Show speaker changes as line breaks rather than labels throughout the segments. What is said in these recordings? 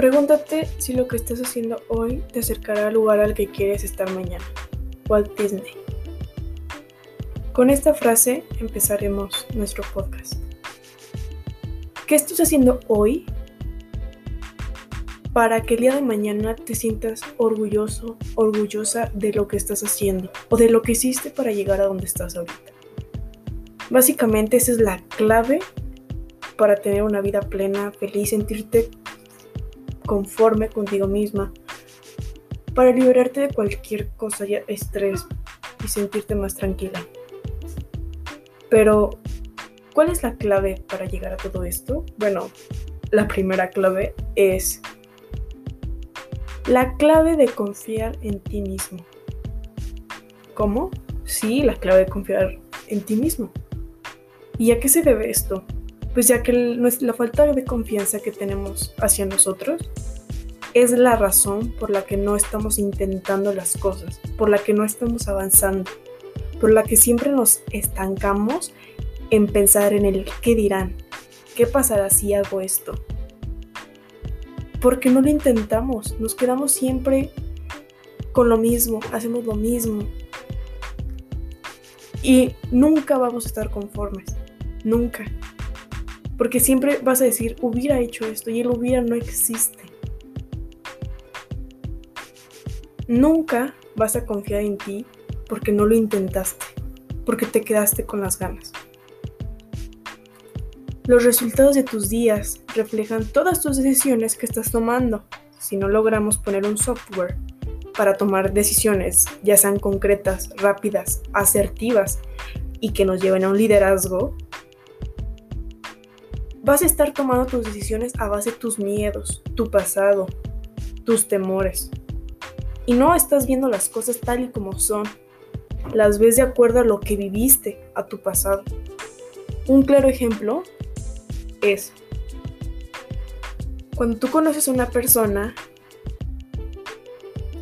Pregúntate si lo que estás haciendo hoy te acercará al lugar al que quieres estar mañana. Walt Disney. Con esta frase empezaremos nuestro podcast. ¿Qué estás haciendo hoy para que el día de mañana te sientas orgulloso, orgullosa de lo que estás haciendo o de lo que hiciste para llegar a donde estás ahorita? Básicamente esa es la clave para tener una vida plena, feliz, sentirte conforme contigo misma, para liberarte de cualquier cosa, ya estrés y sentirte más tranquila. Pero, ¿cuál es la clave para llegar a todo esto? Bueno, la primera clave es la clave de confiar en ti mismo. ¿Cómo? Sí, la clave de confiar en ti mismo. ¿Y a qué se debe esto? Pues ya que la falta de confianza que tenemos hacia nosotros es la razón por la que no estamos intentando las cosas, por la que no estamos avanzando, por la que siempre nos estancamos en pensar en el qué dirán, qué pasará si hago esto. Porque no lo intentamos, nos quedamos siempre con lo mismo, hacemos lo mismo. Y nunca vamos a estar conformes, nunca. Porque siempre vas a decir, hubiera hecho esto y el hubiera no existe. Nunca vas a confiar en ti porque no lo intentaste, porque te quedaste con las ganas. Los resultados de tus días reflejan todas tus decisiones que estás tomando. Si no logramos poner un software para tomar decisiones, ya sean concretas, rápidas, asertivas y que nos lleven a un liderazgo, vas a estar tomando tus decisiones a base de tus miedos, tu pasado, tus temores y no estás viendo las cosas tal y como son. Las ves de acuerdo a lo que viviste, a tu pasado. Un claro ejemplo es cuando tú conoces a una persona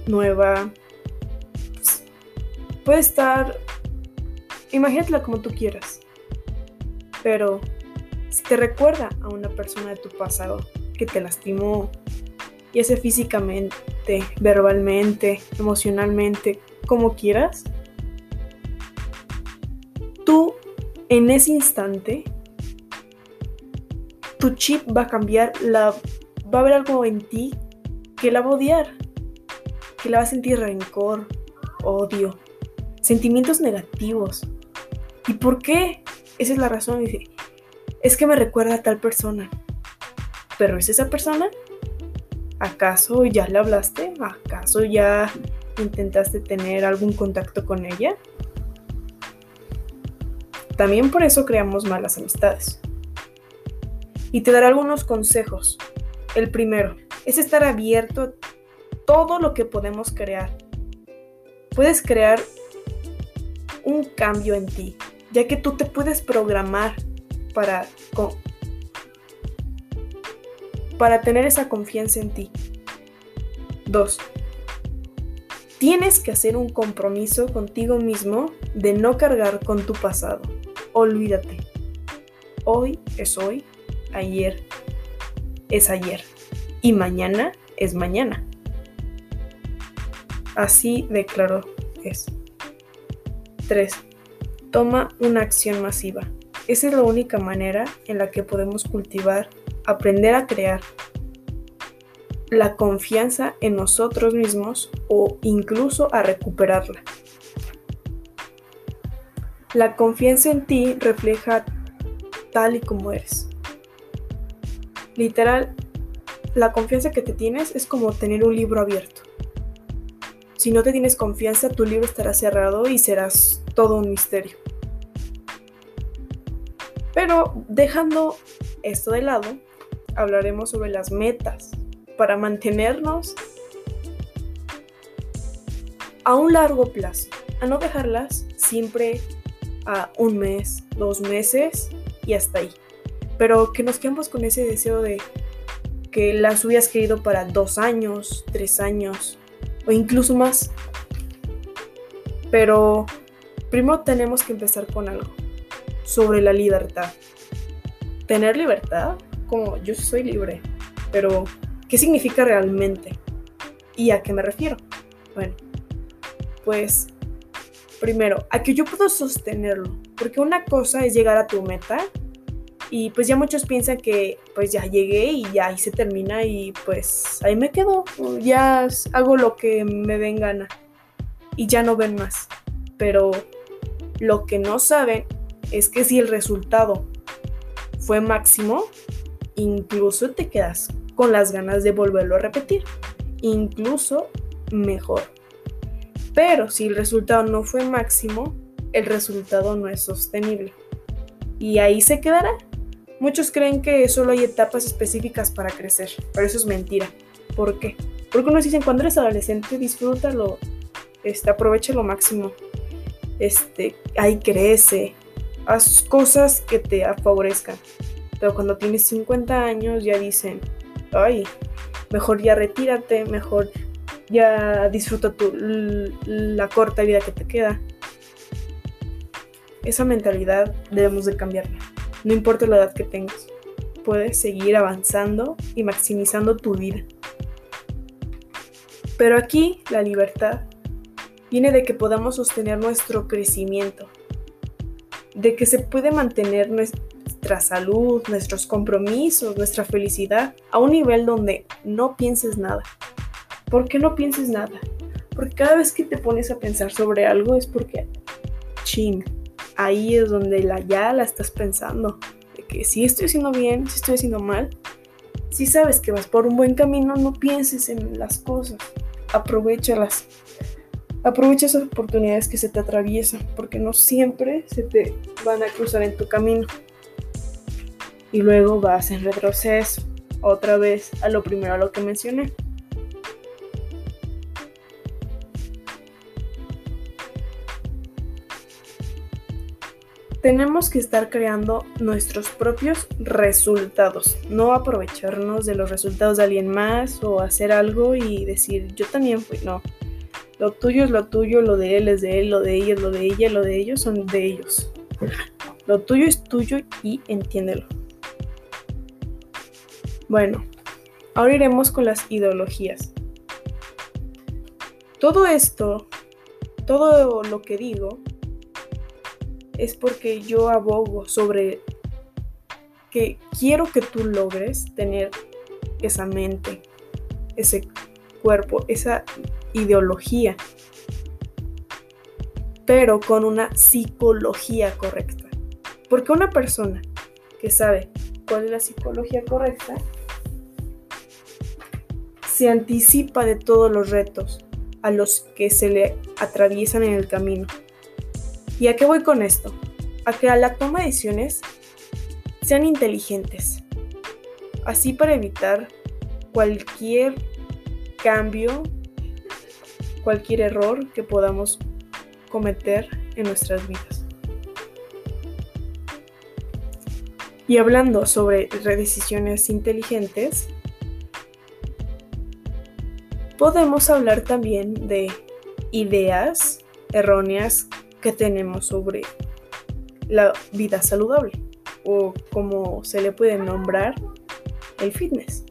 nueva, pues, puede estar, imagínatela como tú quieras, pero te recuerda a una persona de tu pasado que te lastimó, ya sea físicamente, verbalmente, emocionalmente, como quieras, tú en ese instante, tu chip va a cambiar, la, va a haber algo en ti que la va a odiar, que la va a sentir rencor, odio, sentimientos negativos. ¿Y por qué? Esa es la razón. Es que me recuerda a tal persona. ¿Pero es esa persona? ¿Acaso ya le hablaste? ¿Acaso ya intentaste tener algún contacto con ella? También por eso creamos malas amistades. Y te daré algunos consejos. El primero es estar abierto a todo lo que podemos crear. Puedes crear un cambio en ti, ya que tú te puedes programar para para tener esa confianza en ti. 2. Tienes que hacer un compromiso contigo mismo de no cargar con tu pasado. Olvídate. Hoy es hoy, ayer es ayer y mañana es mañana. Así de claro es. 3. Toma una acción masiva. Esa es la única manera en la que podemos cultivar aprender a crear la confianza en nosotros mismos o incluso a recuperarla. La confianza en ti refleja tal y como eres. Literal, la confianza que te tienes es como tener un libro abierto. Si no te tienes confianza, tu libro estará cerrado y serás todo un misterio. Pero dejando esto de lado, hablaremos sobre las metas para mantenernos a un largo plazo, a no dejarlas siempre a un mes, dos meses y hasta ahí. Pero que nos quedemos con ese deseo de que las hubieras querido para dos años, tres años o incluso más. Pero primero tenemos que empezar con algo sobre la libertad. Tener libertad como yo soy libre, pero ¿Qué significa realmente? ¿Y a qué me refiero? Bueno, pues primero, a que yo puedo sostenerlo, porque una cosa es llegar a tu meta y pues ya muchos piensan que pues ya llegué y ya ahí se termina y pues ahí me quedo, ya hago lo que me den gana y ya no ven más. Pero lo que no saben es que si el resultado fue máximo, incluso te quedas con las ganas de volverlo a repetir, incluso mejor. Pero si el resultado no fue máximo, el resultado no es sostenible. Y ahí se quedará. Muchos creen que solo hay etapas específicas para crecer, pero eso es mentira. ¿Por qué? Porque unos dicen, cuando eres adolescente, disfrútalo, este, aprovecha lo máximo, este, ahí crece, haz cosas que te favorezcan. Pero cuando tienes 50 años ya dicen, ay, mejor ya retírate, mejor ya disfruta tu, la corta vida que te queda. Esa mentalidad debemos de cambiarla. No importa la edad que tengas, puedes seguir avanzando y maximizando tu vida. Pero aquí la libertad viene de que podamos sostener nuestro crecimiento, de que se puede mantener nuestra salud, nuestros compromisos, nuestra felicidad a un nivel donde no pienses nada. ¿Por qué no pienses nada? Porque cada vez que te pones a pensar sobre algo es porque, ching, ahí es donde la, ya la estás pensando. De que si estoy haciendo bien, si estoy haciendo mal, si sabes que vas por un buen camino, no pienses en las cosas, aprovechalas. Aprovecha esas oportunidades que se te atraviesan, porque no siempre se te van a cruzar en tu camino. Y luego vas en retroceso, otra vez a lo primero a lo que mencioné. tenemos que estar creando nuestros propios resultados, no aprovecharnos de los resultados de alguien más o hacer algo y decir yo también fui, no, lo tuyo es lo tuyo, lo de él es de él, lo de ella es lo de ella, lo de ellos son de ellos. Lo tuyo es tuyo y entiéndelo. Bueno, ahora iremos con las ideologías. Todo esto, todo lo que digo, es porque yo abogo sobre que quiero que tú logres tener esa mente, ese cuerpo, esa ideología, pero con una psicología correcta. Porque una persona que sabe cuál es la psicología correcta, se anticipa de todos los retos a los que se le atraviesan en el camino. ¿Y a qué voy con esto? A que a la toma de decisiones sean inteligentes, así para evitar cualquier cambio cualquier error que podamos cometer en nuestras vidas. Y hablando sobre decisiones inteligentes, podemos hablar también de ideas erróneas que tenemos sobre la vida saludable o como se le puede nombrar el fitness.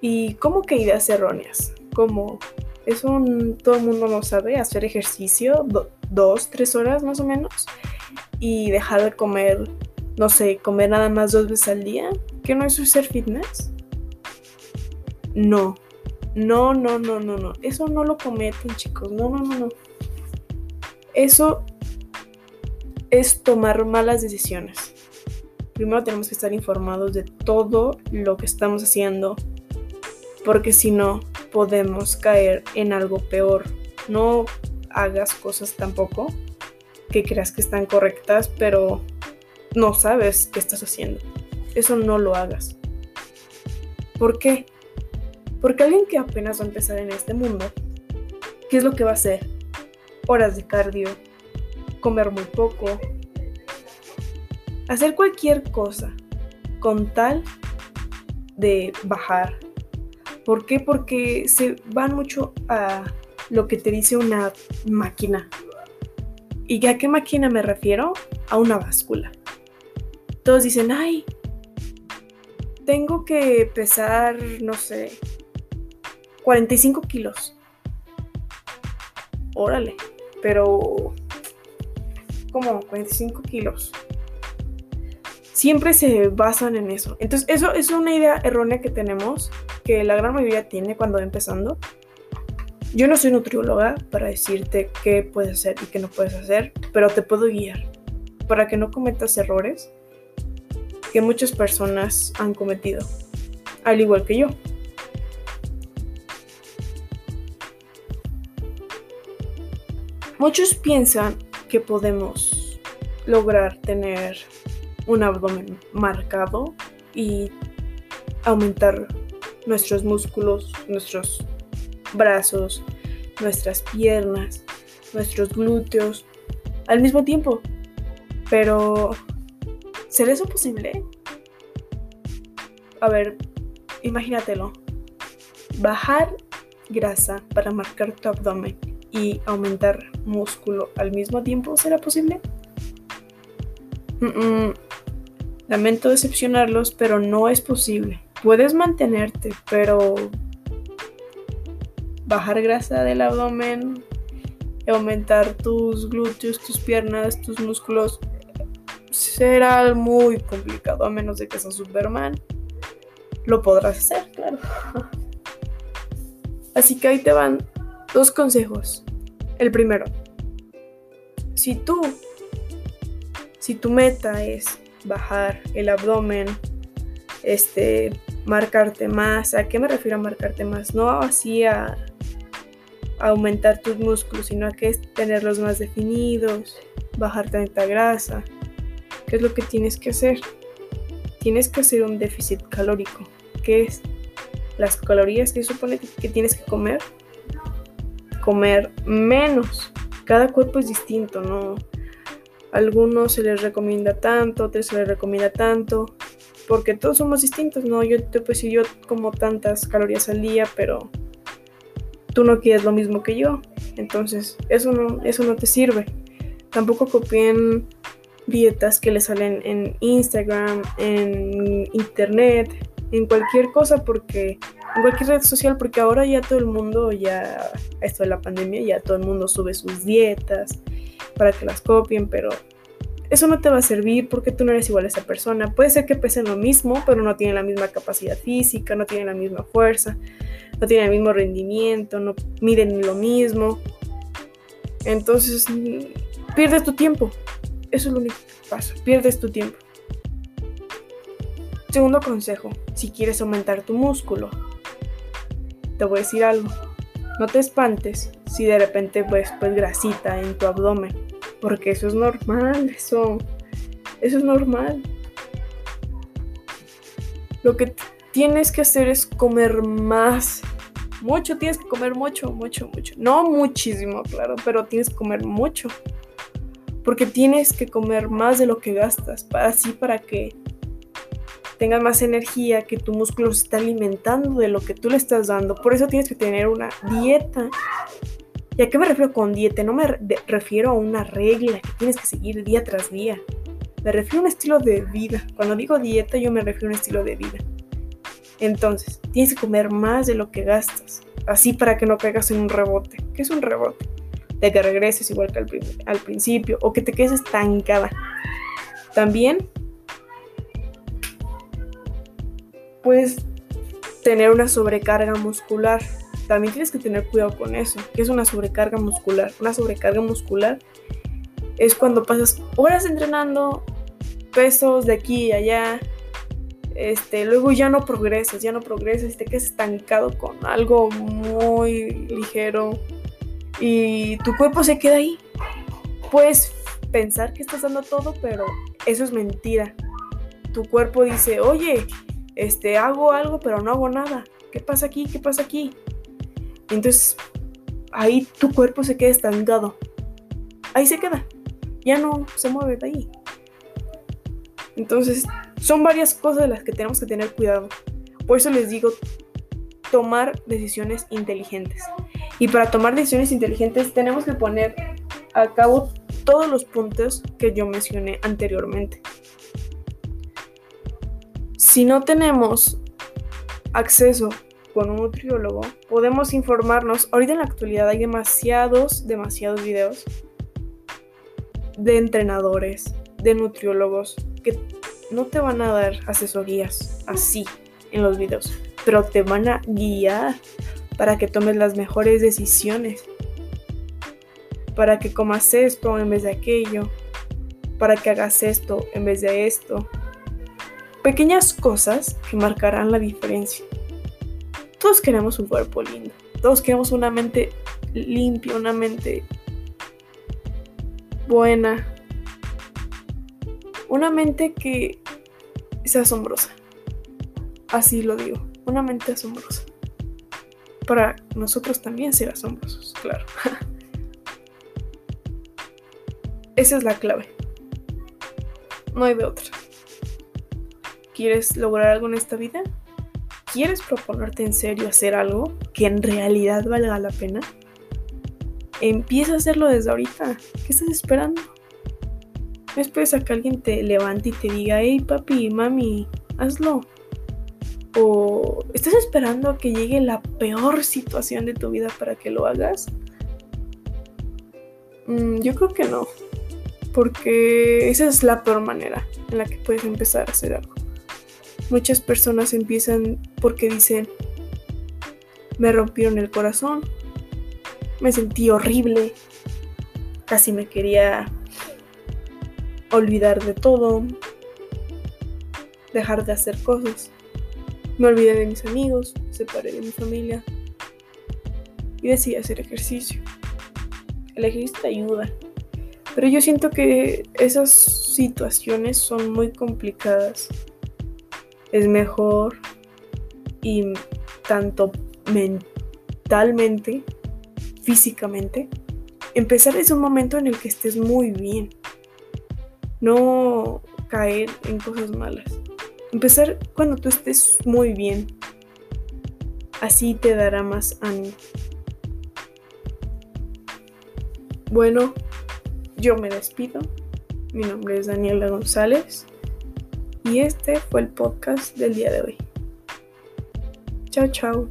¿Y cómo que ideas erróneas? Como eso todo el mundo lo sabe, hacer ejercicio dos, tres horas más o menos y dejar de comer, no sé, comer nada más dos veces al día, ¿qué no es hacer fitness? No, no, no, no, no, no, eso no lo cometen chicos, no, no, no, no. Eso es tomar malas decisiones. Primero tenemos que estar informados de todo lo que estamos haciendo, porque si no, podemos caer en algo peor. No hagas cosas tampoco que creas que están correctas, pero no sabes qué estás haciendo. Eso no lo hagas. ¿Por qué? Porque alguien que apenas va a empezar en este mundo, ¿qué es lo que va a hacer? Horas de cardio, comer muy poco, hacer cualquier cosa con tal de bajar ¿Por qué? Porque se van mucho a lo que te dice una máquina. ¿Y a qué máquina me refiero? A una báscula. Todos dicen, ay, tengo que pesar, no sé, 45 kilos. Órale, pero... ¿Cómo? 45 kilos. Siempre se basan en eso. Entonces, eso es una idea errónea que tenemos, que la gran mayoría tiene cuando va empezando. Yo no soy nutrióloga para decirte qué puedes hacer y qué no puedes hacer, pero te puedo guiar para que no cometas errores que muchas personas han cometido, al igual que yo. Muchos piensan que podemos lograr tener un abdomen marcado y aumentar nuestros músculos, nuestros brazos, nuestras piernas, nuestros glúteos al mismo tiempo. Pero ¿Será eso posible? A ver, imagínatelo. Bajar grasa para marcar tu abdomen y aumentar músculo al mismo tiempo, ¿será posible? Lamento decepcionarlos, pero no es posible. Puedes mantenerte, pero bajar grasa del abdomen, aumentar tus glúteos, tus piernas, tus músculos, será muy complicado, a menos de que seas Superman. Lo podrás hacer, claro. Así que ahí te van dos consejos. El primero, si tú, si tu meta es bajar el abdomen, este, marcarte más, ¿a qué me refiero a marcarte más? No así a, aumentar tus músculos, sino a que es tenerlos más definidos, bajar tanta grasa, ¿Qué es lo que tienes que hacer? Tienes que hacer un déficit calórico. ¿Qué es? Las calorías que supone que tienes que comer. Comer menos. Cada cuerpo es distinto, ¿no? algunos se les recomienda tanto, otros se les recomienda tanto, porque todos somos distintos, ¿no? Yo te pues si yo como tantas calorías al día, pero tú no quieres lo mismo que yo, entonces eso no, eso no te sirve. Tampoco copien dietas que le salen en Instagram, en internet, en cualquier cosa, porque en cualquier red social, porque ahora ya todo el mundo, ya esto de la pandemia, ya todo el mundo sube sus dietas para que las copien, pero eso no te va a servir porque tú no eres igual a esa persona. Puede ser que pesen lo mismo, pero no tienen la misma capacidad física, no tienen la misma fuerza, no tienen el mismo rendimiento, no miden lo mismo. Entonces, pierdes tu tiempo. Eso es lo único que pasa. Pierdes tu tiempo. Segundo consejo, si quieres aumentar tu músculo, te voy a decir algo. No te espantes si de repente ves pues grasita en tu abdomen, porque eso es normal, eso, eso es normal. Lo que tienes que hacer es comer más. Mucho, tienes que comer mucho, mucho, mucho. No muchísimo, claro, pero tienes que comer mucho porque tienes que comer más de lo que gastas, así para que tengas más energía, que tu músculo se está alimentando de lo que tú le estás dando. Por eso tienes que tener una dieta. ¿Y a qué me refiero con dieta? No me refiero a una regla que tienes que seguir día tras día. Me refiero a un estilo de vida. Cuando digo dieta, yo me refiero a un estilo de vida. Entonces, tienes que comer más de lo que gastas. Así para que no caigas en un rebote. ¿Qué es un rebote? de que regreses igual que al, principio o que te quedes estancada. También puedes tener una sobrecarga muscular. También tienes que tener cuidado con eso. ¿Qué es una sobrecarga muscular? Una sobrecarga muscular es cuando pasas horas entrenando, pesos de aquí y allá, este, luego ya no progresas, ya no progresas te quedas estancado con algo muy ligero, y tu cuerpo se queda ahí. Puedes pensar que estás dando todo, pero eso es mentira. Tu cuerpo dice, oye, este, hago algo, pero no hago nada. ¿Qué pasa aquí? ¿Qué pasa aquí? Entonces, ahí tu cuerpo se queda estancado. Ahí se queda. Ya no se mueve de ahí. Entonces, son varias cosas de las que tenemos que tener cuidado. Por eso les digo, tomar decisiones inteligentes. Y para tomar decisiones inteligentes tenemos que poner a cabo todos los puntos que yo mencioné anteriormente. Si no tenemos acceso con un nutriólogo, podemos informarnos. Ahorita en la actualidad hay demasiados, demasiados videos de entrenadores, de nutriólogos, que no te van a dar asesorías así en los videos, pero te van a guiar para que tomes las mejores decisiones, para que comas esto en vez de aquello, para que hagas esto en vez de esto. Pequeñas cosas que marcarán la diferencia. Todos queremos un cuerpo lindo. Todos queremos una mente limpia, una mente buena. Una mente que sea asombrosa. Así lo digo. Una mente asombrosa. Para nosotros también ser asombrosos, claro. Esa es la clave. No hay de otra. ¿Quieres lograr algo en esta vida? ¿Quieres proponerte en serio hacer algo que en realidad valga la pena? Empieza a hacerlo desde ahorita. ¿Qué estás esperando? No esperes a que alguien te levante y te diga, hey papi, mami, hazlo. O estás esperando a que llegue la peor situación de tu vida para que lo hagas. Mm, yo creo que no. Porque esa es la peor manera en la que puedes empezar a hacer algo. Muchas personas empiezan porque dicen, me rompieron el corazón, me sentí horrible, casi me quería olvidar de todo, dejar de hacer cosas. Me olvidé de mis amigos, me separé de mi familia y decidí hacer ejercicio. El ejercicio ayuda, pero yo siento que esas situaciones son muy complicadas es mejor y tanto mentalmente, físicamente, empezar es un momento en el que estés muy bien. No caer en cosas malas. Empezar cuando tú estés muy bien. Así te dará más ánimo. Bueno, yo me despido. Mi nombre es Daniela González. Y este fue el podcast del día de hoy. Chao, chao.